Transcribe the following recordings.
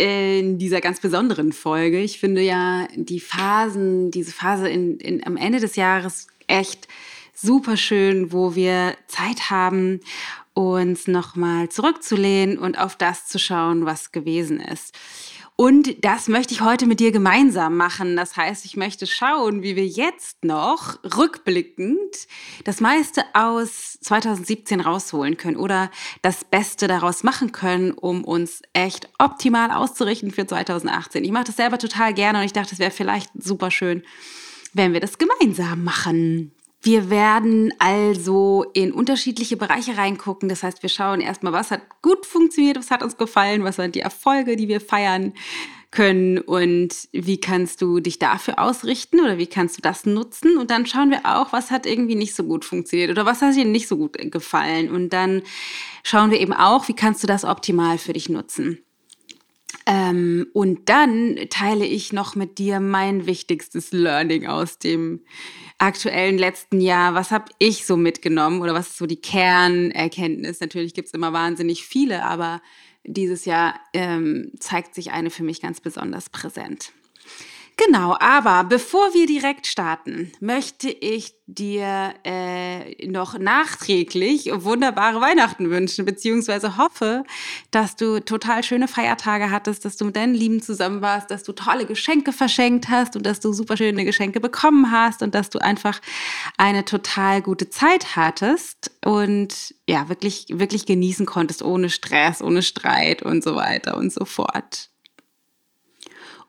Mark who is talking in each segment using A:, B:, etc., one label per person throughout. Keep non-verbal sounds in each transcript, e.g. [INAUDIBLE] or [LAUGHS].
A: in dieser ganz besonderen Folge. Ich finde ja die Phasen, diese Phase in, in, am Ende des Jahres echt super schön, wo wir Zeit haben, uns nochmal zurückzulehnen und auf das zu schauen, was gewesen ist. Und das möchte ich heute mit dir gemeinsam machen. Das heißt, ich möchte schauen, wie wir jetzt noch rückblickend das meiste aus 2017 rausholen können oder das Beste daraus machen können, um uns echt optimal auszurichten für 2018. Ich mache das selber total gerne und ich dachte, es wäre vielleicht super schön, wenn wir das gemeinsam machen. Wir werden also in unterschiedliche Bereiche reingucken. Das heißt, wir schauen erstmal, was hat gut funktioniert, was hat uns gefallen, was sind die Erfolge, die wir feiern können und wie kannst du dich dafür ausrichten oder wie kannst du das nutzen. Und dann schauen wir auch, was hat irgendwie nicht so gut funktioniert oder was hat dir nicht so gut gefallen. Und dann schauen wir eben auch, wie kannst du das optimal für dich nutzen. Ähm, und dann teile ich noch mit dir mein wichtigstes Learning aus dem aktuellen letzten Jahr. Was habe ich so mitgenommen oder was ist so die Kernerkenntnis? Natürlich gibt es immer wahnsinnig viele, aber dieses Jahr ähm, zeigt sich eine für mich ganz besonders präsent. Genau, aber bevor wir direkt starten, möchte ich dir äh, noch nachträglich wunderbare Weihnachten wünschen, beziehungsweise hoffe, dass du total schöne Feiertage hattest, dass du mit deinen Lieben zusammen warst, dass du tolle Geschenke verschenkt hast und dass du super schöne Geschenke bekommen hast und dass du einfach eine total gute Zeit hattest und ja, wirklich, wirklich genießen konntest, ohne Stress, ohne Streit und so weiter und so fort.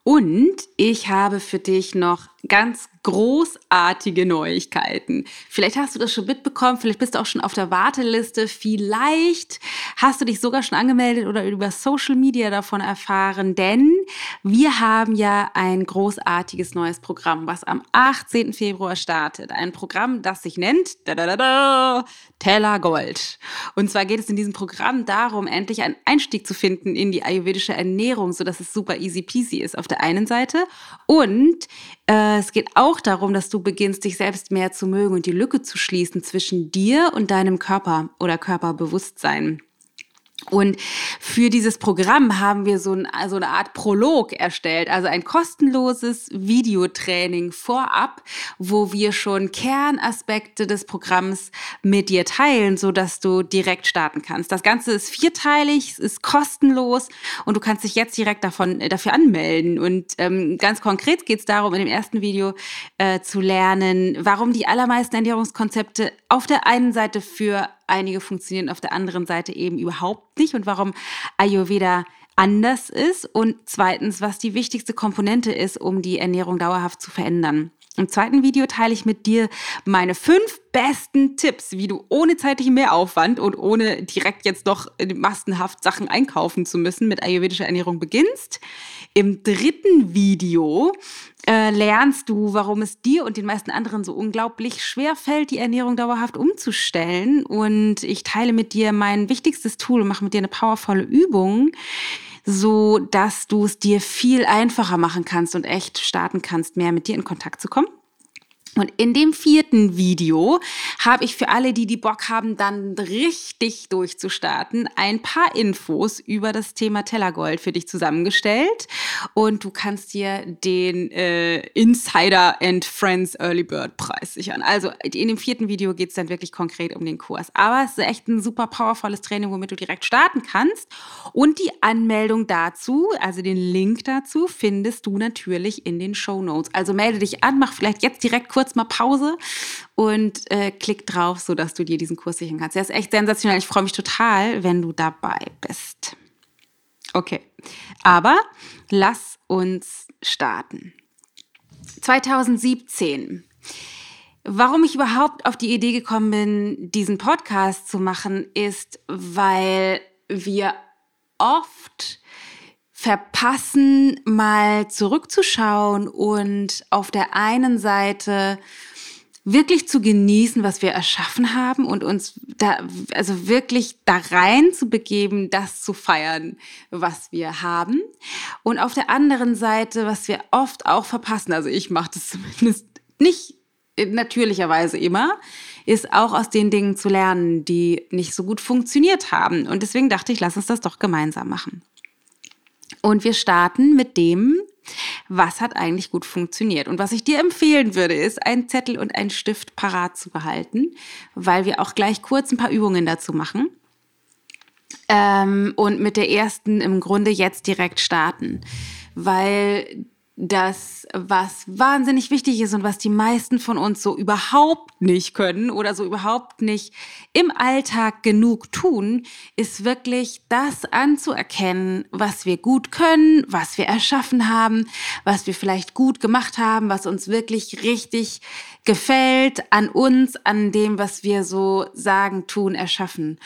A: Und ich habe für dich noch ganz großartige Neuigkeiten. Vielleicht hast du das schon mitbekommen, vielleicht bist du auch schon auf der Warteliste, vielleicht hast du dich sogar schon angemeldet oder über Social Media davon erfahren, denn wir haben ja ein großartiges neues Programm, was am 18. Februar startet. Ein Programm, das sich nennt Teller Gold. Und zwar geht es in diesem Programm darum, endlich einen Einstieg zu finden in die ayurvedische Ernährung, sodass es super easy peasy ist auf der einen Seite und äh, es geht auch darum, dass du beginnst, dich selbst mehr zu mögen und die Lücke zu schließen zwischen dir und deinem Körper oder Körperbewusstsein. Und für dieses Programm haben wir so, ein, so, eine Art Prolog erstellt, also ein kostenloses Videotraining vorab, wo wir schon Kernaspekte des Programms mit dir teilen, so dass du direkt starten kannst. Das Ganze ist vierteilig, ist kostenlos und du kannst dich jetzt direkt davon, äh, dafür anmelden. Und ähm, ganz konkret geht es darum, in dem ersten Video äh, zu lernen, warum die allermeisten Ernährungskonzepte auf der einen Seite für einige funktionieren auf der anderen Seite eben überhaupt nicht und warum Ayurveda anders ist und zweitens, was die wichtigste Komponente ist, um die Ernährung dauerhaft zu verändern. Im zweiten Video teile ich mit dir meine fünf besten Tipps, wie du ohne zeitlichen Mehraufwand und ohne direkt jetzt noch massenhaft Sachen einkaufen zu müssen mit ayurvedischer Ernährung beginnst. Im dritten Video äh, lernst du, warum es dir und den meisten anderen so unglaublich schwer fällt, die Ernährung dauerhaft umzustellen. Und ich teile mit dir mein wichtigstes Tool und mache mit dir eine powervolle Übung, so dass du es dir viel einfacher machen kannst und echt starten kannst, mehr mit dir in Kontakt zu kommen. Und in dem vierten Video habe ich für alle, die die Bock haben, dann richtig durchzustarten, ein paar Infos über das Thema Tellergold für dich zusammengestellt. Und du kannst dir den äh, Insider and Friends Early Bird Preis sichern. Also in dem vierten Video geht es dann wirklich konkret um den Kurs. Aber es ist echt ein super powervolles Training, womit du direkt starten kannst. Und die Anmeldung dazu, also den Link dazu, findest du natürlich in den Show Notes. Also melde dich an, mach vielleicht jetzt direkt kurz kurz mal Pause und äh, klick drauf, sodass du dir diesen Kurs sichern kannst. Der ist echt sensationell. Ich freue mich total, wenn du dabei bist. Okay, aber lass uns starten. 2017. Warum ich überhaupt auf die Idee gekommen bin, diesen Podcast zu machen, ist, weil wir oft verpassen, mal zurückzuschauen und auf der einen Seite wirklich zu genießen, was wir erschaffen haben und uns da, also wirklich da rein zu begeben, das zu feiern, was wir haben. Und auf der anderen Seite, was wir oft auch verpassen, also ich mache das [LAUGHS] zumindest nicht natürlicherweise immer, ist auch aus den Dingen zu lernen, die nicht so gut funktioniert haben. Und deswegen dachte ich, lass uns das doch gemeinsam machen. Und wir starten mit dem, was hat eigentlich gut funktioniert. Und was ich dir empfehlen würde, ist, einen Zettel und einen Stift parat zu behalten, weil wir auch gleich kurz ein paar Übungen dazu machen. Ähm, und mit der ersten im Grunde jetzt direkt starten, weil das, was wahnsinnig wichtig ist und was die meisten von uns so überhaupt nicht können oder so überhaupt nicht im Alltag genug tun, ist wirklich das anzuerkennen, was wir gut können, was wir erschaffen haben, was wir vielleicht gut gemacht haben, was uns wirklich richtig gefällt an uns, an dem, was wir so sagen, tun, erschaffen.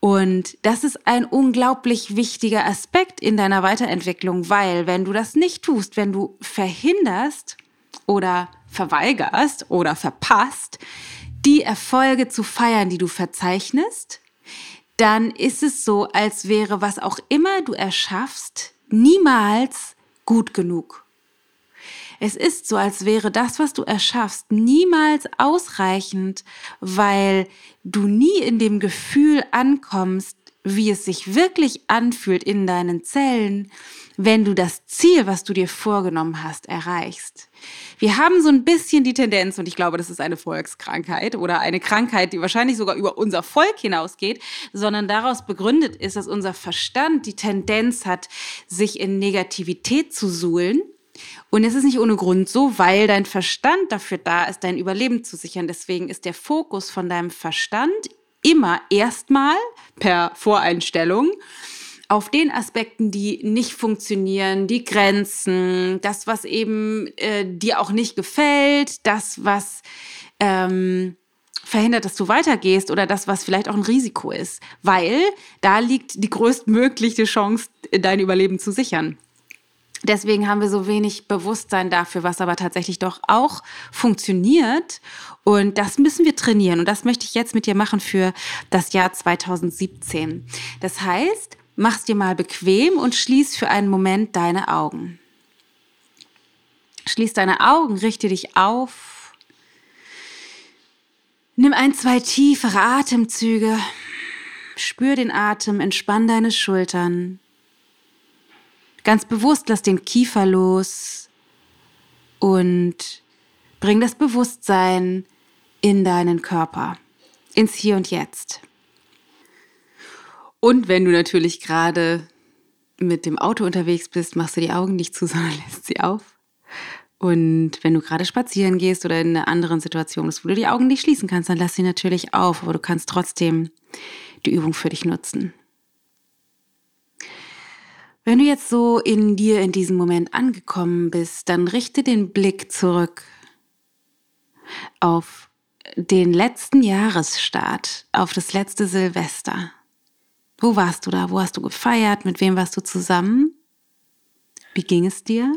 A: Und das ist ein unglaublich wichtiger Aspekt in deiner Weiterentwicklung, weil wenn du das nicht tust, wenn du verhinderst oder verweigerst oder verpasst, die Erfolge zu feiern, die du verzeichnest, dann ist es so, als wäre was auch immer du erschaffst, niemals gut genug. Es ist so, als wäre das, was du erschaffst, niemals ausreichend, weil du nie in dem Gefühl ankommst, wie es sich wirklich anfühlt in deinen Zellen, wenn du das Ziel, was du dir vorgenommen hast, erreichst. Wir haben so ein bisschen die Tendenz, und ich glaube, das ist eine Volkskrankheit oder eine Krankheit, die wahrscheinlich sogar über unser Volk hinausgeht, sondern daraus begründet ist, dass unser Verstand die Tendenz hat, sich in Negativität zu suhlen und es ist nicht ohne Grund so, weil dein Verstand dafür da ist, dein Überleben zu sichern. Deswegen ist der Fokus von deinem Verstand immer erstmal per Voreinstellung auf den Aspekten, die nicht funktionieren, die Grenzen, das, was eben äh, dir auch nicht gefällt, das, was ähm, verhindert, dass du weitergehst oder das, was vielleicht auch ein Risiko ist, weil da liegt die größtmögliche Chance, dein Überleben zu sichern. Deswegen haben wir so wenig Bewusstsein dafür, was aber tatsächlich doch auch funktioniert. Und das müssen wir trainieren. Und das möchte ich jetzt mit dir machen für das Jahr 2017. Das heißt, mach's dir mal bequem und schließ für einen Moment deine Augen. Schließ deine Augen, richte dich auf. Nimm ein, zwei tiefere Atemzüge. Spür den Atem, entspann deine Schultern. Ganz bewusst lass den Kiefer los und bring das Bewusstsein in deinen Körper, ins Hier und Jetzt. Und wenn du natürlich gerade mit dem Auto unterwegs bist, machst du die Augen nicht zu, [LAUGHS] sondern lässt sie auf. Und wenn du gerade spazieren gehst oder in einer anderen Situation bist, wo du die Augen nicht schließen kannst, dann lass sie natürlich auf, aber du kannst trotzdem die Übung für dich nutzen. Wenn du jetzt so in dir in diesem Moment angekommen bist, dann richte den Blick zurück auf den letzten Jahresstart, auf das letzte Silvester. Wo warst du da? Wo hast du gefeiert? Mit wem warst du zusammen? Wie ging es dir?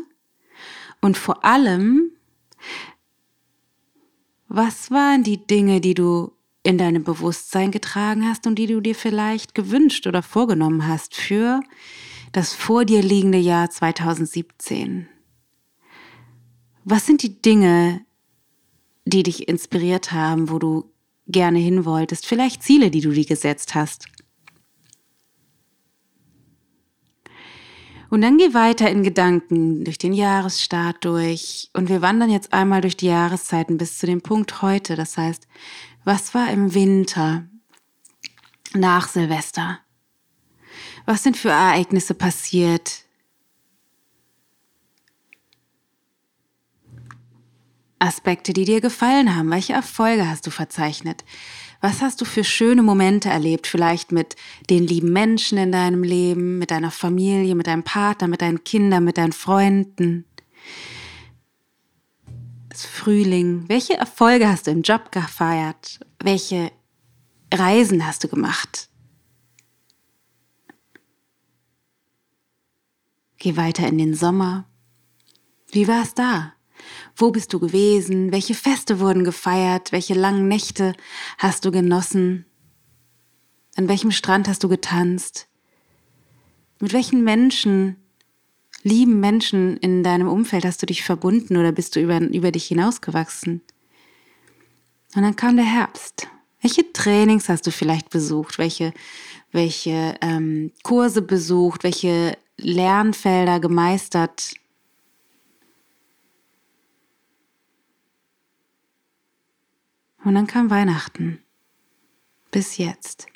A: Und vor allem, was waren die Dinge, die du in deinem Bewusstsein getragen hast und die du dir vielleicht gewünscht oder vorgenommen hast für das vor dir liegende Jahr 2017. Was sind die Dinge, die dich inspiriert haben, wo du gerne hin wolltest? Vielleicht Ziele, die du dir gesetzt hast. Und dann geh weiter in Gedanken durch den Jahresstart durch. Und wir wandern jetzt einmal durch die Jahreszeiten bis zu dem Punkt heute. Das heißt, was war im Winter nach Silvester? Was sind für Ereignisse passiert? Aspekte, die dir gefallen haben. Welche Erfolge hast du verzeichnet? Was hast du für schöne Momente erlebt? Vielleicht mit den lieben Menschen in deinem Leben, mit deiner Familie, mit deinem Partner, mit deinen Kindern, mit deinen Freunden. Das Frühling. Welche Erfolge hast du im Job gefeiert? Welche Reisen hast du gemacht? Geh weiter in den Sommer. Wie war es da? Wo bist du gewesen? Welche Feste wurden gefeiert? Welche langen Nächte hast du genossen? An welchem Strand hast du getanzt? Mit welchen Menschen, lieben Menschen in deinem Umfeld hast du dich verbunden oder bist du über, über dich hinausgewachsen? Und dann kam der Herbst. Welche Trainings hast du vielleicht besucht? Welche, welche ähm, Kurse besucht? Welche Lernfelder gemeistert? Und dann kam Weihnachten. Bis jetzt.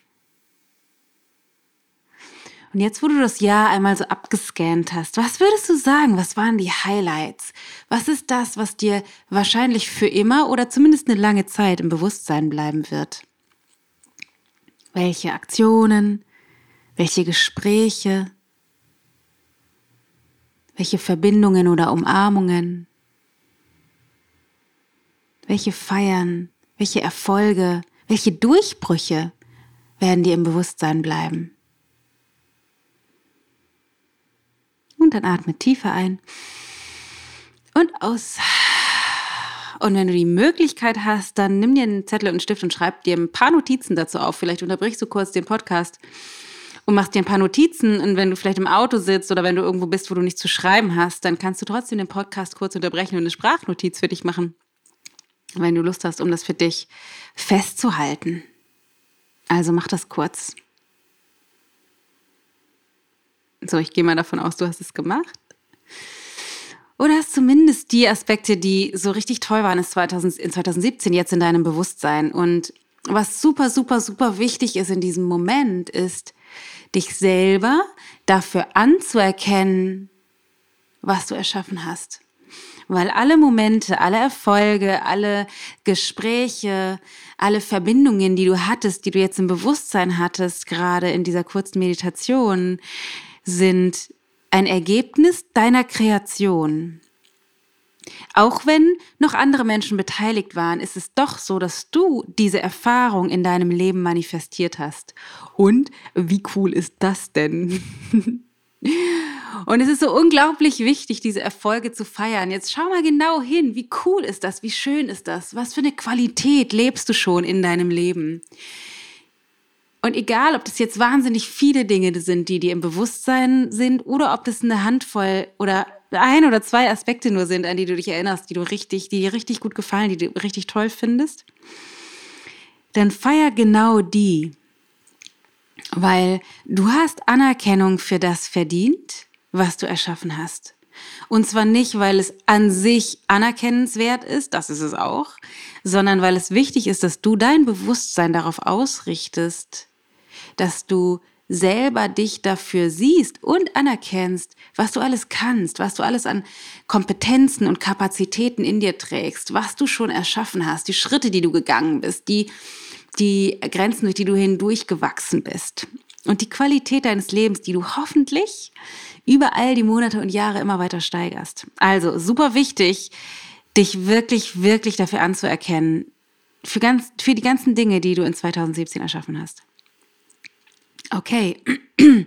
A: Und jetzt, wo du das Jahr einmal so abgescannt hast, was würdest du sagen? Was waren die Highlights? Was ist das, was dir wahrscheinlich für immer oder zumindest eine lange Zeit im Bewusstsein bleiben wird? Welche Aktionen? Welche Gespräche? Welche Verbindungen oder Umarmungen? Welche Feiern? Welche Erfolge? Welche Durchbrüche werden dir im Bewusstsein bleiben? Und dann atme tiefer ein und aus. Und wenn du die Möglichkeit hast, dann nimm dir einen Zettel und einen Stift und schreib dir ein paar Notizen dazu auf. Vielleicht unterbrichst du kurz den Podcast und machst dir ein paar Notizen. Und wenn du vielleicht im Auto sitzt oder wenn du irgendwo bist, wo du nichts zu schreiben hast, dann kannst du trotzdem den Podcast kurz unterbrechen und eine Sprachnotiz für dich machen. Wenn du Lust hast, um das für dich festzuhalten. Also mach das kurz. So, ich gehe mal davon aus, du hast es gemacht. Oder hast zumindest die Aspekte, die so richtig toll waren in 2017, jetzt in deinem Bewusstsein. Und was super, super, super wichtig ist in diesem Moment, ist, dich selber dafür anzuerkennen, was du erschaffen hast. Weil alle Momente, alle Erfolge, alle Gespräche, alle Verbindungen, die du hattest, die du jetzt im Bewusstsein hattest, gerade in dieser kurzen Meditation, sind ein Ergebnis deiner Kreation. Auch wenn noch andere Menschen beteiligt waren, ist es doch so, dass du diese Erfahrung in deinem Leben manifestiert hast. Und wie cool ist das denn? [LAUGHS] Und es ist so unglaublich wichtig, diese Erfolge zu feiern. Jetzt schau mal genau hin, wie cool ist das, wie schön ist das, was für eine Qualität lebst du schon in deinem Leben. Und egal, ob das jetzt wahnsinnig viele Dinge sind, die dir im Bewusstsein sind, oder ob das eine Handvoll oder ein oder zwei Aspekte nur sind, an die du dich erinnerst, die du richtig, die dir richtig gut gefallen, die du richtig toll findest, dann feier genau die. Weil du hast Anerkennung für das verdient, was du erschaffen hast. Und zwar nicht, weil es an sich anerkennenswert ist, das ist es auch, sondern weil es wichtig ist, dass du dein Bewusstsein darauf ausrichtest, dass du selber dich dafür siehst und anerkennst, was du alles kannst, was du alles an Kompetenzen und Kapazitäten in dir trägst, was du schon erschaffen hast, die Schritte, die du gegangen bist, die, die Grenzen, durch die du hindurchgewachsen bist und die Qualität deines Lebens, die du hoffentlich über all die Monate und Jahre immer weiter steigerst. Also super wichtig, dich wirklich, wirklich dafür anzuerkennen, für, ganz, für die ganzen Dinge, die du in 2017 erschaffen hast. Okay, [CLEARS THROAT]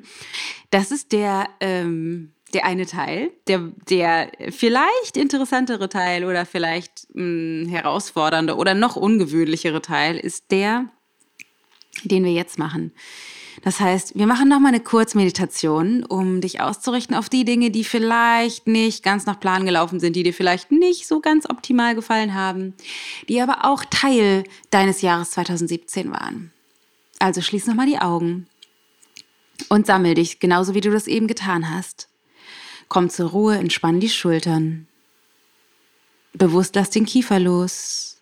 A: das ist der, ähm, der eine Teil. Der, der vielleicht interessantere Teil oder vielleicht mh, hm, herausfordernde oder noch ungewöhnlichere Teil ist der, den wir jetzt machen. Das heißt, wir machen nochmal eine Kurzmeditation, um dich auszurichten auf die Dinge, die vielleicht nicht ganz nach Plan gelaufen sind, die dir vielleicht nicht so ganz optimal gefallen haben, die aber auch Teil deines Jahres 2017 waren. Also schließ nochmal die Augen und sammel dich, genauso wie du das eben getan hast. Komm zur Ruhe, entspann die Schultern. Bewusst lass den Kiefer los.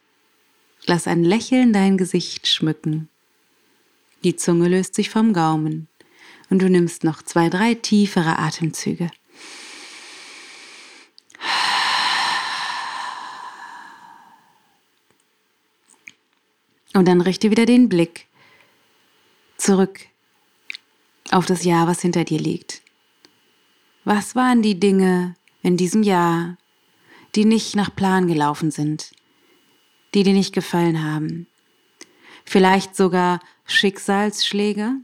A: Lass ein Lächeln dein Gesicht schmücken. Die Zunge löst sich vom Gaumen und du nimmst noch zwei, drei tiefere Atemzüge. Und dann richte wieder den Blick zurück auf das Jahr, was hinter dir liegt. Was waren die Dinge in diesem Jahr, die nicht nach Plan gelaufen sind, die dir nicht gefallen haben? Vielleicht sogar Schicksalsschläge?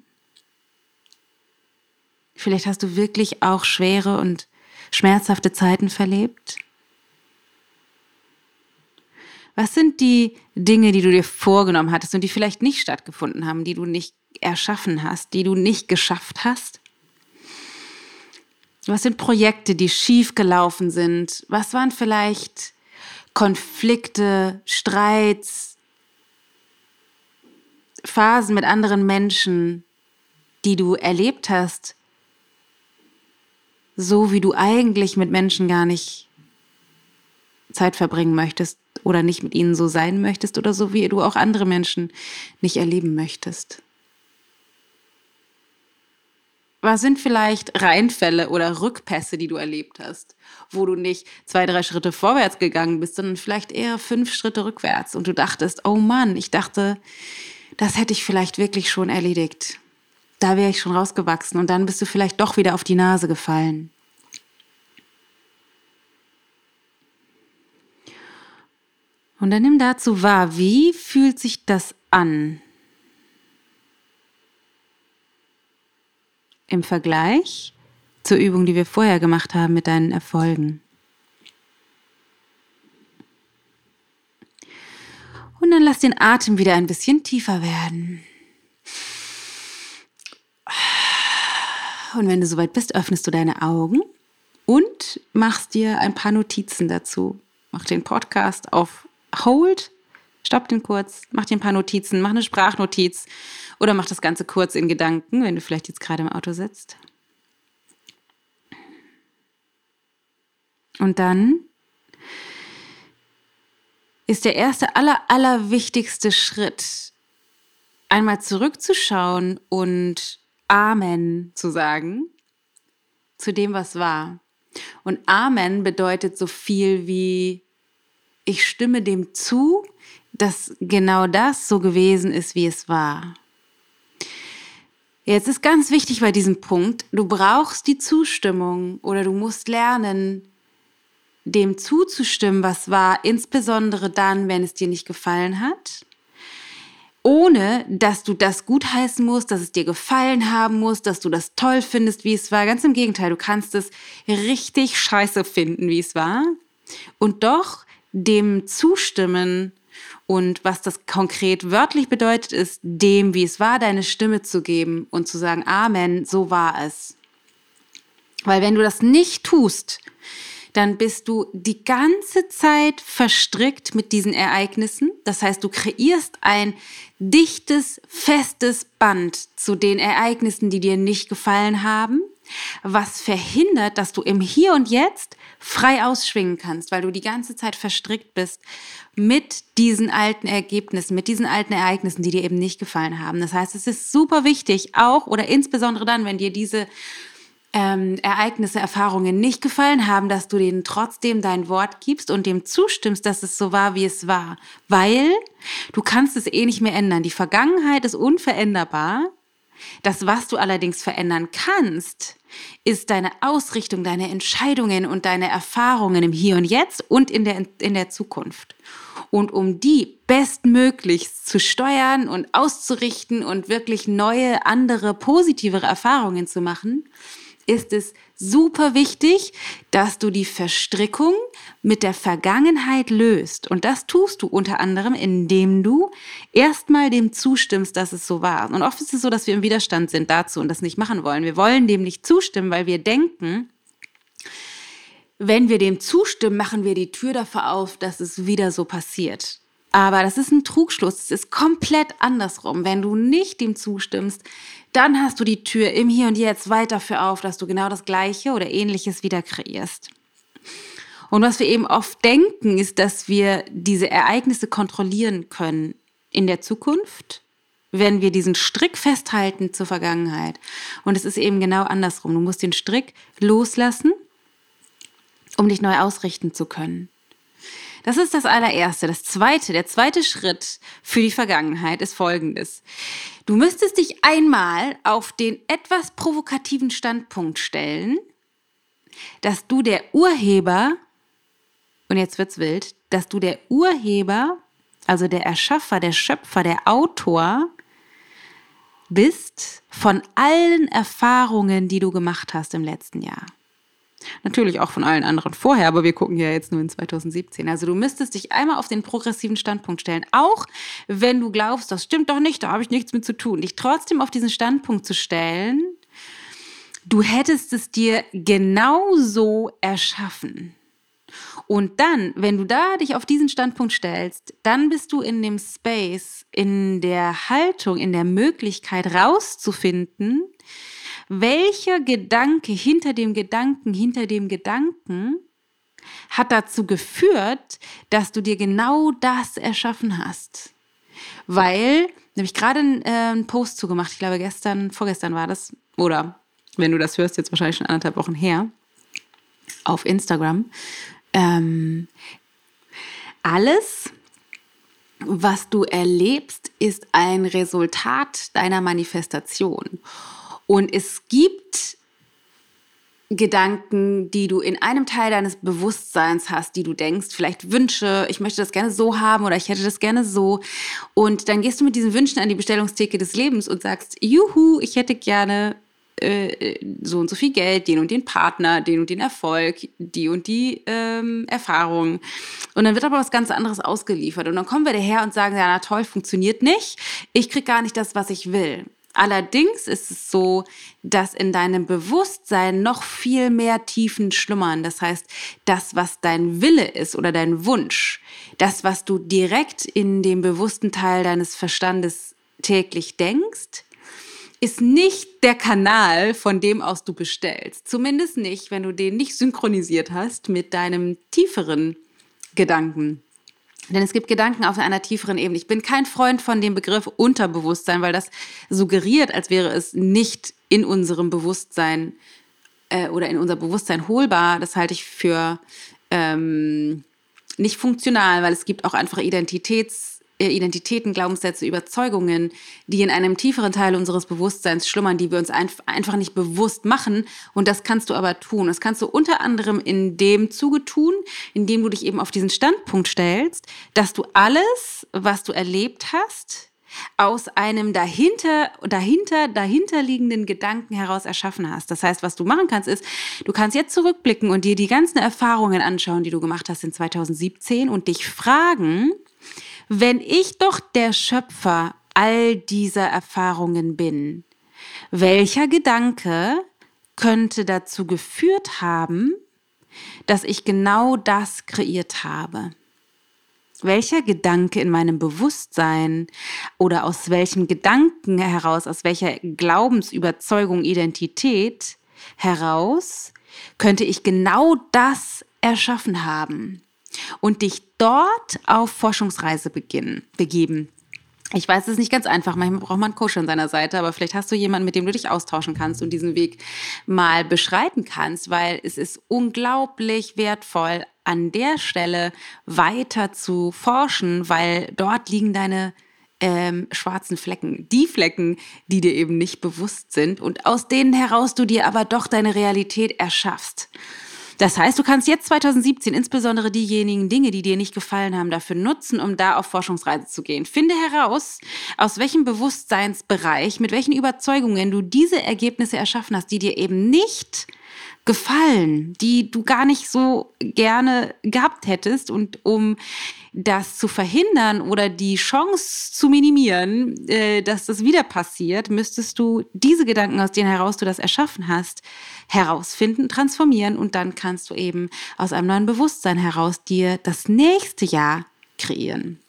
A: Vielleicht hast du wirklich auch schwere und schmerzhafte Zeiten verlebt. Was sind die Dinge, die du dir vorgenommen hattest und die vielleicht nicht stattgefunden haben, die du nicht erschaffen hast, die du nicht geschafft hast? Was sind Projekte, die schief gelaufen sind? Was waren vielleicht Konflikte, Streits, Phasen mit anderen Menschen, die du erlebt hast, so wie du eigentlich mit Menschen gar nicht Zeit verbringen möchtest oder nicht mit ihnen so sein möchtest oder so wie du auch andere Menschen nicht erleben möchtest. Was sind vielleicht Reinfälle oder Rückpässe, die du erlebt hast, wo du nicht zwei, drei Schritte vorwärts gegangen bist, sondern vielleicht eher fünf Schritte rückwärts und du dachtest, oh Mann, ich dachte, das hätte ich vielleicht wirklich schon erledigt. Da wäre ich schon rausgewachsen und dann bist du vielleicht doch wieder auf die Nase gefallen. Und dann nimm dazu wahr, wie fühlt sich das an? Im Vergleich zur Übung, die wir vorher gemacht haben mit deinen Erfolgen. Und dann lass den Atem wieder ein bisschen tiefer werden. Und wenn du soweit bist, öffnest du deine Augen und machst dir ein paar Notizen dazu. Mach den Podcast auf Hold stopp den kurz, mach dir ein paar Notizen, mach eine Sprachnotiz oder mach das Ganze kurz in Gedanken, wenn du vielleicht jetzt gerade im Auto sitzt. Und dann ist der erste, aller, aller wichtigste Schritt, einmal zurückzuschauen und Amen zu sagen zu dem, was war. Und Amen bedeutet so viel wie ich stimme dem zu, dass genau das so gewesen ist, wie es war. Jetzt ist ganz wichtig bei diesem Punkt, du brauchst die Zustimmung oder du musst lernen, dem zuzustimmen, was war, insbesondere dann, wenn es dir nicht gefallen hat, ohne dass du das gutheißen musst, dass es dir gefallen haben muss, dass du das toll findest, wie es war. Ganz im Gegenteil, du kannst es richtig scheiße finden, wie es war und doch dem zustimmen, und was das konkret wörtlich bedeutet, ist, dem, wie es war, deine Stimme zu geben und zu sagen, Amen, so war es. Weil wenn du das nicht tust, dann bist du die ganze Zeit verstrickt mit diesen Ereignissen. Das heißt, du kreierst ein dichtes, festes Band zu den Ereignissen, die dir nicht gefallen haben, was verhindert, dass du im Hier und Jetzt frei ausschwingen kannst, weil du die ganze Zeit verstrickt bist mit diesen alten Ergebnissen, mit diesen alten Ereignissen, die dir eben nicht gefallen haben. Das heißt, es ist super wichtig, auch oder insbesondere dann, wenn dir diese ähm, Ereignisse, Erfahrungen nicht gefallen haben, dass du denen trotzdem dein Wort gibst und dem zustimmst, dass es so war, wie es war. Weil du kannst es eh nicht mehr ändern. Die Vergangenheit ist unveränderbar. Das, was du allerdings verändern kannst, ist deine Ausrichtung, deine Entscheidungen und deine Erfahrungen im Hier und Jetzt und in der, in der Zukunft. Und um die bestmöglichst zu steuern und auszurichten und wirklich neue, andere, positivere Erfahrungen zu machen, ist es super wichtig, dass du die Verstrickung mit der Vergangenheit löst. Und das tust du unter anderem, indem du erstmal dem zustimmst, dass es so war. Und oft ist es so, dass wir im Widerstand sind dazu und das nicht machen wollen. Wir wollen dem nicht zustimmen, weil wir denken, wenn wir dem zustimmen, machen wir die Tür dafür auf, dass es wieder so passiert. Aber das ist ein Trugschluss. Es ist komplett andersrum. Wenn du nicht dem zustimmst, dann hast du die Tür im Hier und Jetzt weit dafür auf, dass du genau das Gleiche oder Ähnliches wieder kreierst. Und was wir eben oft denken, ist, dass wir diese Ereignisse kontrollieren können in der Zukunft, wenn wir diesen Strick festhalten zur Vergangenheit. Und es ist eben genau andersrum. Du musst den Strick loslassen, um dich neu ausrichten zu können. Das ist das allererste. Das zweite, der zweite Schritt für die Vergangenheit ist folgendes. Du müsstest dich einmal auf den etwas provokativen Standpunkt stellen, dass du der Urheber, und jetzt wird's wild, dass du der Urheber, also der Erschaffer, der Schöpfer, der Autor bist von allen Erfahrungen, die du gemacht hast im letzten Jahr. Natürlich auch von allen anderen vorher, aber wir gucken ja jetzt nur in 2017. Also du müsstest dich einmal auf den progressiven Standpunkt stellen, auch wenn du glaubst, das stimmt doch nicht, da habe ich nichts mit zu tun. Dich trotzdem auf diesen Standpunkt zu stellen, du hättest es dir genauso erschaffen. Und dann, wenn du da dich auf diesen Standpunkt stellst, dann bist du in dem Space, in der Haltung, in der Möglichkeit rauszufinden, welcher Gedanke hinter dem Gedanken, hinter dem Gedanken hat dazu geführt, dass du dir genau das erschaffen hast. Weil, da habe ich gerade einen, äh, einen Post zugemacht, ich glaube gestern, vorgestern war das, oder wenn du das hörst, jetzt wahrscheinlich schon anderthalb Wochen her, auf Instagram. Ähm, alles, was du erlebst, ist ein Resultat deiner Manifestation. Und es gibt Gedanken, die du in einem Teil deines Bewusstseins hast, die du denkst, vielleicht Wünsche, ich möchte das gerne so haben oder ich hätte das gerne so. Und dann gehst du mit diesen Wünschen an die Bestellungstheke des Lebens und sagst, juhu, ich hätte gerne äh, so und so viel Geld, den und den Partner, den und den Erfolg, die und die ähm, Erfahrung. Und dann wird aber was ganz anderes ausgeliefert. Und dann kommen wir daher und sagen, ja, na toll, funktioniert nicht. Ich kriege gar nicht das, was ich will. Allerdings ist es so, dass in deinem Bewusstsein noch viel mehr Tiefen schlummern. Das heißt, das, was dein Wille ist oder dein Wunsch, das, was du direkt in dem bewussten Teil deines Verstandes täglich denkst, ist nicht der Kanal, von dem aus du bestellst. Zumindest nicht, wenn du den nicht synchronisiert hast mit deinem tieferen Gedanken. Denn es gibt Gedanken auf einer tieferen Ebene. Ich bin kein Freund von dem Begriff Unterbewusstsein, weil das suggeriert, als wäre es nicht in unserem Bewusstsein äh, oder in unser Bewusstsein holbar. Das halte ich für ähm, nicht funktional, weil es gibt auch einfach Identitäts- Identitäten, Glaubenssätze, Überzeugungen, die in einem tieferen Teil unseres Bewusstseins schlummern, die wir uns einfach nicht bewusst machen. Und das kannst du aber tun. Das kannst du unter anderem in dem Zuge tun, indem du dich eben auf diesen Standpunkt stellst, dass du alles, was du erlebt hast, aus einem dahinter, dahinter, dahinterliegenden Gedanken heraus erschaffen hast. Das heißt, was du machen kannst, ist, du kannst jetzt zurückblicken und dir die ganzen Erfahrungen anschauen, die du gemacht hast in 2017 und dich fragen, wenn ich doch der Schöpfer all dieser Erfahrungen bin, welcher Gedanke könnte dazu geführt haben, dass ich genau das kreiert habe? Welcher Gedanke in meinem Bewusstsein oder aus welchem Gedanken heraus, aus welcher Glaubensüberzeugung, Identität heraus könnte ich genau das erschaffen haben? Und dich dort auf Forschungsreise beginnen, begeben. Ich weiß, es ist nicht ganz einfach. Manchmal braucht man einen Coach an seiner Seite, aber vielleicht hast du jemanden, mit dem du dich austauschen kannst und diesen Weg mal beschreiten kannst, weil es ist unglaublich wertvoll, an der Stelle weiter zu forschen, weil dort liegen deine ähm, schwarzen Flecken, die Flecken, die dir eben nicht bewusst sind und aus denen heraus du dir aber doch deine Realität erschaffst. Das heißt, du kannst jetzt 2017 insbesondere diejenigen Dinge, die dir nicht gefallen haben, dafür nutzen, um da auf Forschungsreise zu gehen. Finde heraus, aus welchem Bewusstseinsbereich, mit welchen Überzeugungen du diese Ergebnisse erschaffen hast, die dir eben nicht gefallen, die du gar nicht so gerne gehabt hättest. Und um das zu verhindern oder die Chance zu minimieren, äh, dass das wieder passiert, müsstest du diese Gedanken, aus denen heraus du das erschaffen hast, herausfinden, transformieren und dann kannst du eben aus einem neuen Bewusstsein heraus dir das nächste Jahr kreieren.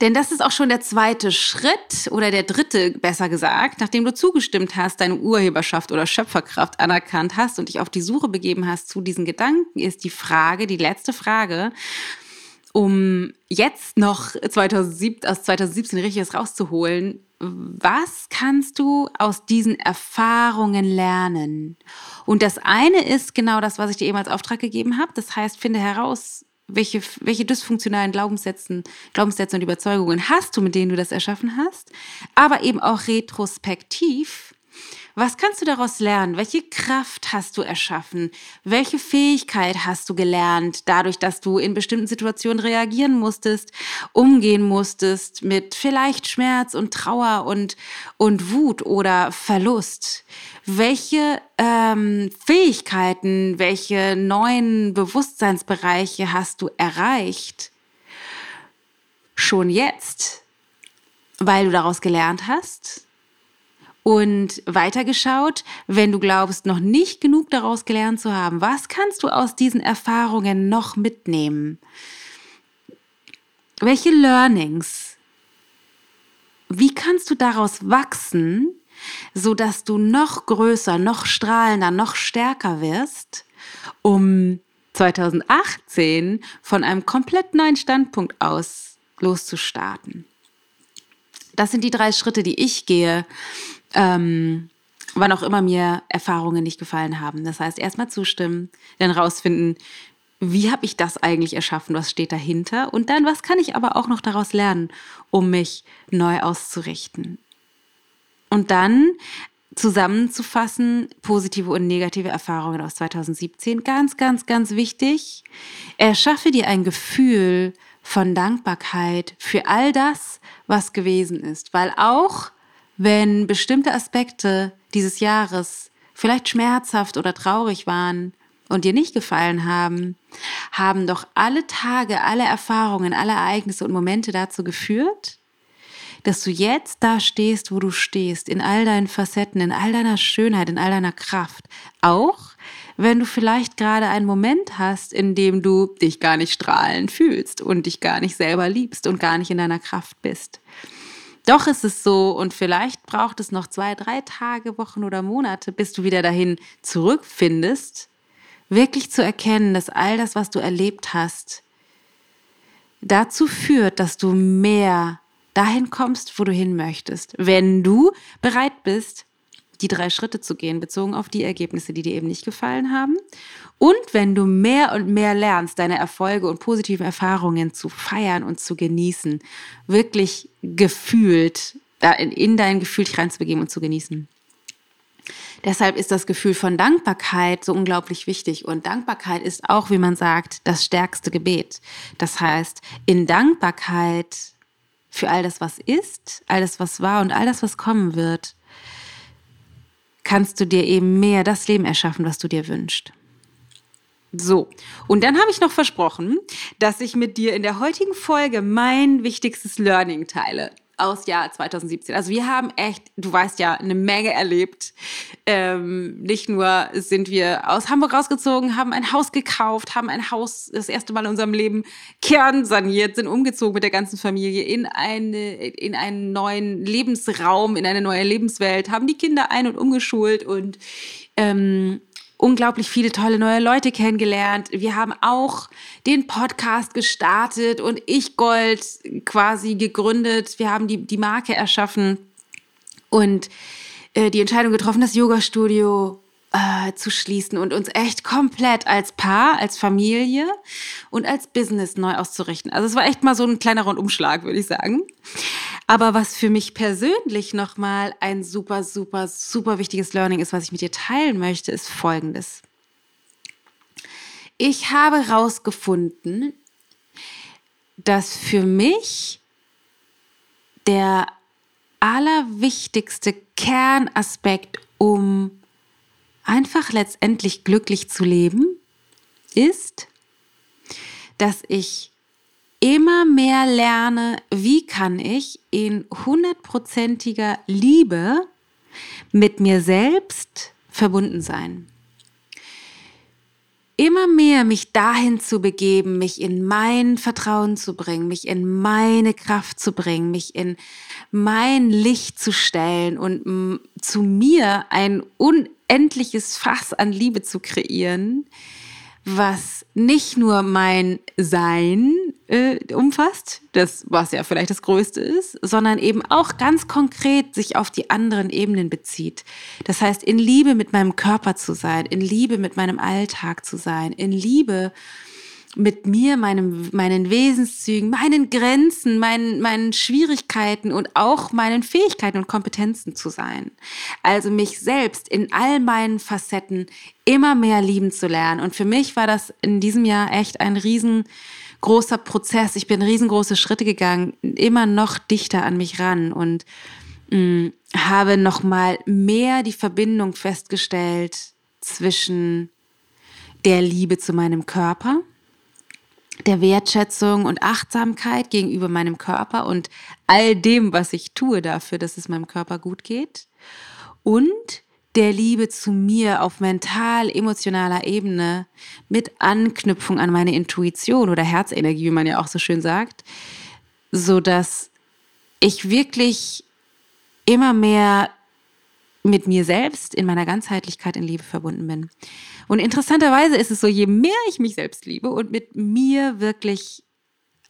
A: Denn das ist auch schon der zweite Schritt oder der dritte, besser gesagt, nachdem du zugestimmt hast, deine Urheberschaft oder Schöpferkraft anerkannt hast und dich auf die Suche begeben hast zu diesen Gedanken, ist die Frage, die letzte Frage, um jetzt noch 2007, aus 2017 richtiges rauszuholen, was kannst du aus diesen Erfahrungen lernen? Und das eine ist genau das, was ich dir eben als Auftrag gegeben habe. Das heißt, finde heraus, welche, welche dysfunktionalen Glaubenssätze, Glaubenssätze und Überzeugungen hast du, mit denen du das erschaffen hast, aber eben auch retrospektiv, Was kannst du daraus lernen? Welche Kraft hast du erschaffen? Welche Fähigkeit hast du gelernt, dadurch, dass du in bestimmten Situationen reagieren musstest, umgehen musstest mit vielleicht Schmerz und Trauer und, und Wut oder Verlust? Welche ähm, Fähigkeiten, welche neuen Bewusstseinsbereiche hast du erreicht? Schon jetzt, weil du daraus gelernt hast? Und weitergeschaut, wenn du glaubst, noch nicht genug daraus gelernt zu haben. Was kannst du aus diesen Erfahrungen noch mitnehmen? Welche Learnings? Wie kannst du daraus wachsen, so dass du noch größer, noch strahlender, noch stärker wirst, um 2018 von einem komplett neuen Standpunkt aus loszustarten? Das sind die drei Schritte, die ich gehe, ähm, wann auch immer mir Erfahrungen nicht gefallen haben. Das heißt, erstmal zustimmen, dann rausfinden, wie habe ich das eigentlich erschaffen, was steht dahinter und dann, was kann ich aber auch noch daraus lernen, um mich neu auszurichten. Und dann zusammenzufassen, positive und negative Erfahrungen aus 2017. Ganz, ganz, ganz wichtig. Erschaffe dir ein Gefühl von Dankbarkeit für all das, was gewesen ist, weil auch wenn bestimmte Aspekte dieses Jahres vielleicht schmerzhaft oder traurig waren und dir nicht gefallen haben, haben doch alle Tage, alle Erfahrungen, alle Ereignisse und Momente dazu geführt, dass du jetzt da stehst, wo du stehst, in all deinen Facetten, in all deiner Schönheit, in all deiner Kraft. Auch wenn du vielleicht gerade einen Moment hast, in dem du dich gar nicht strahlend fühlst und dich gar nicht selber liebst und gar nicht in deiner Kraft bist. Doch ist es so und vielleicht braucht es noch zwei, drei Tage, Wochen oder Monate, bis du wieder dahin zurückfindest, wirklich zu erkennen, dass all das, was du erlebt hast, dazu führt, dass du mehr dahin kommst, wo du hin möchtest, wenn du bereit bist, die drei Schritte zu gehen, bezogen auf die Ergebnisse, die dir eben nicht gefallen haben. Und wenn du mehr und mehr lernst, deine Erfolge und positiven Erfahrungen zu feiern und zu genießen, wirklich gefühlt, in dein Gefühl dich reinzubegeben und zu genießen. Deshalb ist das Gefühl von Dankbarkeit so unglaublich wichtig. Und Dankbarkeit ist auch, wie man sagt, das stärkste Gebet. Das heißt, in Dankbarkeit für all das, was ist, all das, was war und all das, was kommen wird, kannst du dir eben mehr das Leben erschaffen, was du dir wünschst. So, und dann habe ich noch versprochen, dass ich mit dir in der heutigen Folge mein wichtigstes Learning teile aus Jahr 2017. Also wir haben echt, du weißt ja, eine Menge erlebt. Ähm, nicht nur sind wir aus Hamburg rausgezogen, haben ein Haus gekauft, haben ein Haus das erste Mal in unserem Leben kernsaniert, sind umgezogen mit der ganzen Familie in, eine, in einen neuen Lebensraum, in eine neue Lebenswelt, haben die Kinder ein- und umgeschult und ähm, unglaublich viele tolle neue Leute kennengelernt. Wir haben auch den Podcast gestartet und Ich Gold quasi gegründet. Wir haben die, die Marke erschaffen und äh, die Entscheidung getroffen, das Yoga-Studio äh, zu schließen und uns echt komplett als Paar, als Familie und als Business neu auszurichten. Also es war echt mal so ein kleiner Rundumschlag, würde ich sagen. Aber was für mich persönlich nochmal ein super, super, super wichtiges Learning ist, was ich mit dir teilen möchte, ist folgendes. Ich habe herausgefunden, dass für mich der allerwichtigste Kernaspekt, um einfach letztendlich glücklich zu leben, ist, dass ich immer mehr lerne, wie kann ich in hundertprozentiger Liebe mit mir selbst verbunden sein. Immer mehr mich dahin zu begeben, mich in mein Vertrauen zu bringen, mich in meine Kraft zu bringen, mich in mein Licht zu stellen und zu mir ein unendliches Fass an Liebe zu kreieren, was nicht nur mein Sein äh, umfasst, das was ja vielleicht das Größte ist, sondern eben auch ganz konkret sich auf die anderen Ebenen bezieht. Das heißt, in Liebe mit meinem Körper zu sein, in Liebe mit meinem Alltag zu sein, in Liebe mit mir, meinem, meinen Wesenszügen, meinen Grenzen, meinen, meinen Schwierigkeiten und auch meinen Fähigkeiten und Kompetenzen zu sein. Also mich selbst in all meinen Facetten immer mehr lieben zu lernen. Und für mich war das in diesem Jahr echt ein riesengroßer Prozess. Ich bin riesengroße Schritte gegangen, immer noch dichter an mich ran und mh, mm, habe noch mal mehr die Verbindung festgestellt zwischen der Liebe zu meinem Körper, der Wertschätzung und Achtsamkeit gegenüber meinem Körper und all dem, was ich tue dafür, dass es meinem Körper gut geht. Und der Liebe zu mir auf mental-emotionaler Ebene mit Anknüpfung an meine Intuition oder Herzenergie, wie man ja auch so schön sagt, so dass ich wirklich immer mehr mit mir selbst in meiner Ganzheitlichkeit in Liebe verbunden bin. Und interessanterweise ist es so, je mehr ich mich selbst liebe und mit mir wirklich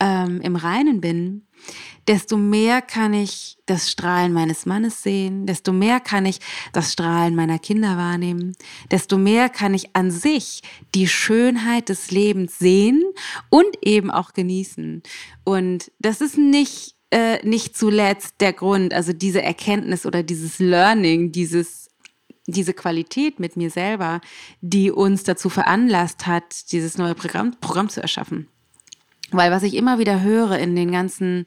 A: ähm, im Reinen bin, desto mehr kann ich das Strahlen meines Mannes sehen, desto mehr kann ich das Strahlen meiner Kinder wahrnehmen, desto mehr kann ich an sich die Schönheit des Lebens sehen und eben auch genießen. Und das ist nicht, äh, nicht zuletzt der Grund, also diese Erkenntnis oder dieses Learning, dieses diese Qualität mit mir selber, die uns dazu veranlasst hat, dieses neue Programm, Programm zu erschaffen. Weil was ich immer wieder höre in den ganzen,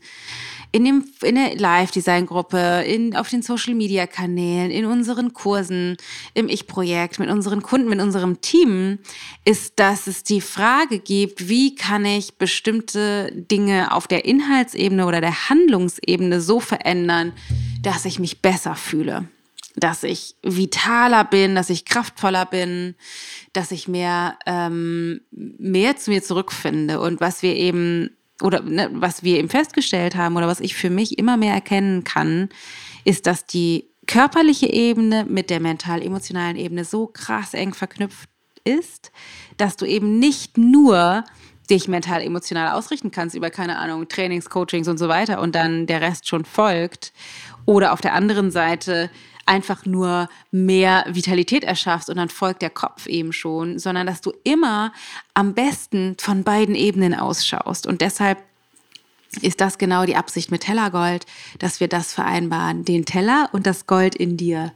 A: in dem, in der Live-Design-Gruppe, in, auf den Social-Media-Kanälen, in unseren Kursen, im Ich-Projekt, mit unseren Kunden, mit unserem Team, ist, dass es die Frage gibt, wie kann ich bestimmte Dinge auf der Inhaltsebene oder der Handlungsebene so verändern, dass ich mich besser fühle dass ich vitaler bin, dass ich kraftvoller bin, dass ich mehr, ähm, mehr zu mir zurückfinde. Und was wir eben, oder ne, was wir eben festgestellt haben, oder was ich für mich immer mehr erkennen kann, ist, dass die körperliche Ebene mit der mental-emotionalen Ebene so krass eng verknüpft ist, dass du eben nicht nur dich mental emotional ausrichten kannst über keine Ahnung Trainings, Coachings und so weiter und dann der Rest schon folgt oder auf der anderen Seite einfach nur mehr Vitalität erschaffst und dann folgt der Kopf eben schon, sondern dass du immer am besten von beiden Ebenen ausschaust. Und deshalb ist das genau die Absicht mit Tellergold, dass wir das vereinbaren, den Teller und das Gold in dir,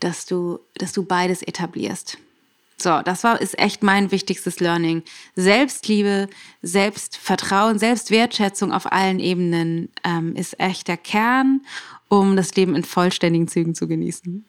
A: dass du, dass du beides etablierst. So, das war, ist echt mein wichtigstes Learning. Selbstliebe, Selbstvertrauen, Selbstwertschätzung auf allen Ebenen ähm, ist echt der Kern um das Leben in vollständigen Zügen zu genießen.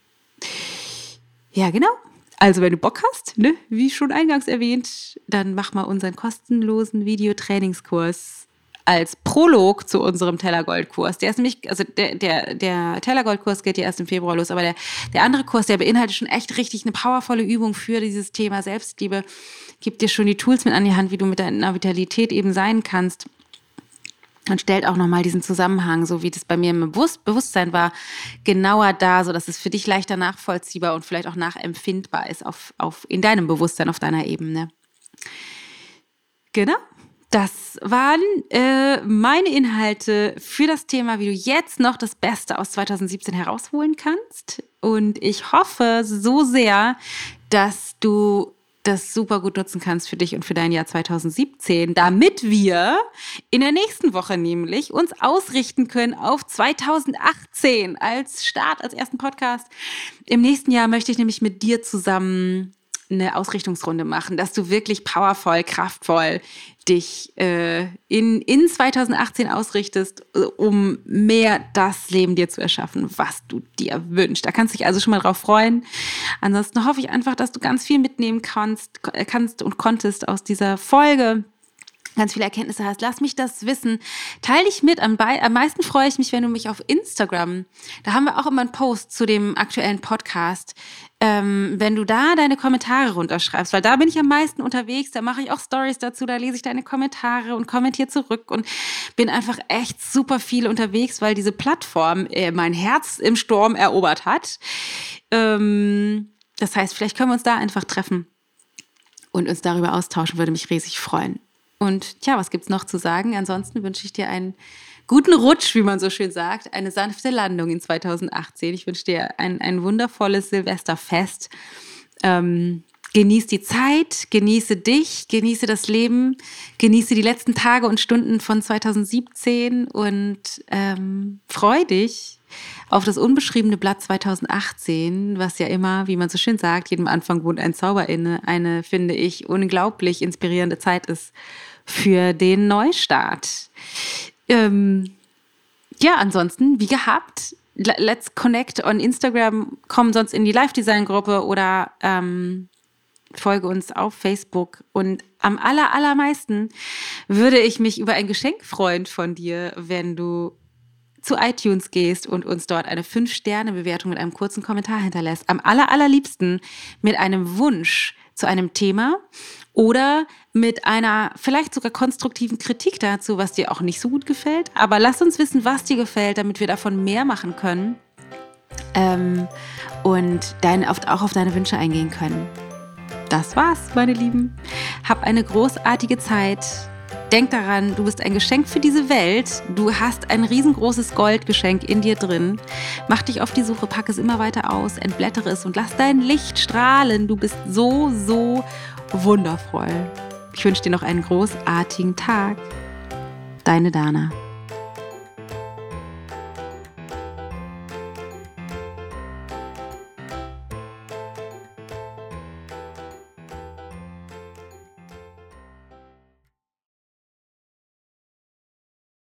A: Ja, genau. Also, wenn du Bock hast, ne, wie schon eingangs erwähnt, dann mach mal unseren kostenlosen Videotrainingskurs als Prolog zu unserem Tellergold-Kurs. Der ist nämlich, also der, der, der Tellergold-Kurs geht ja erst im Februar los, aber der, der andere Kurs, der beinhaltet schon echt richtig eine powervolle Übung für dieses Thema Selbstliebe, gibt dir schon die Tools mit an die Hand, wie du mit deiner Vitalität eben sein kannst und stellt auch nochmal diesen Zusammenhang, so wie das bei mir im Bewusstsein war, genauer da, so dass es für dich leichter nachvollziehbar und vielleicht auch nachempfindbar ist auf, auf, in deinem Bewusstsein, auf deiner Ebene. Genau. Das waren äh, meine Inhalte für das Thema, wie du jetzt noch das Beste aus 2017 herausholen kannst. Und ich hoffe so sehr, dass du das super gut nutzen kannst für dich und für dein Jahr 2017, damit wir in der nächsten Woche nämlich uns ausrichten können auf 2018 als Start, als ersten Podcast. Im nächsten Jahr möchte ich nämlich mit dir zusammen eine Ausrichtungsrunde machen, dass du wirklich powervoll, kraftvoll dich äh, in, in 2018 ausrichtest, äh, um mehr das Leben dir zu erschaffen, was du dir wünschst. Da kannst du dich also schon mal drauf freuen. Ansonsten hoffe ich einfach, dass du ganz viel mitnehmen kannst, kannst und konntest aus dieser Folge ganz viele Erkenntnisse hast, lass mich das wissen. Teil dich mit. Am, am meisten freue ich mich, wenn du mich auf Instagram, da haben wir auch immer einen Post zu dem aktuellen Podcast, ähm, wenn du da deine Kommentare runterschreibst, weil da bin ich am meisten unterwegs, da mache ich auch Stories dazu, da lese ich deine Kommentare und kommentiere zurück und bin einfach echt super viel unterwegs, weil diese Plattform äh, mein Herz im Sturm erobert hat. Ähm, das heißt, vielleicht können wir uns da einfach treffen und uns darüber austauschen, würde mich riesig freuen. Und tja, was gibt's noch zu sagen? Ansonsten wünsche ich dir einen guten Rutsch, wie man so schön sagt, eine sanfte Landung in 2018. Ich wünsche dir ein, ein wundervolles Silvesterfest. Ähm, genieß die Zeit, genieße dich, genieße das Leben, genieße die letzten Tage und Stunden von 2017 und ähm, freu dich auf das unbeschriebene Blatt 2018, was ja immer, wie man so schön sagt, jedem Anfang wohnt ein Zauber inne, eine, finde ich, unglaublich inspirierende Zeit ist für den Neustart. Ähm, ja, ansonsten, wie gehabt, let's connect on Instagram, komm sonst in die Live-Design-Gruppe oder ähm, folge uns auf Facebook. Und am aller, allermeisten würde ich mich über ein Geschenk freuen von dir, wenn du zu iTunes gehst und uns dort eine 5-Sterne-Bewertung mit einem kurzen Kommentar hinterlässt. Am aller, allerliebsten mit einem Wunsch zu einem Thema oder mit einer vielleicht sogar konstruktiven Kritik dazu, was dir auch nicht so gut gefällt. Aber lass uns wissen, was dir gefällt, damit wir davon mehr machen können ähm, und dein, auch auf deine Wünsche eingehen können. Das war's, meine Lieben. Hab eine großartige Zeit. Denk daran, du bist ein Geschenk für diese Welt. Du hast ein riesengroßes Goldgeschenk in dir drin. Mach dich auf die Suche, pack es immer weiter aus, entblättere es und lass dein Licht strahlen. Du bist so, so wundervoll. Ich wünsche dir noch einen großartigen Tag. Deine Dana.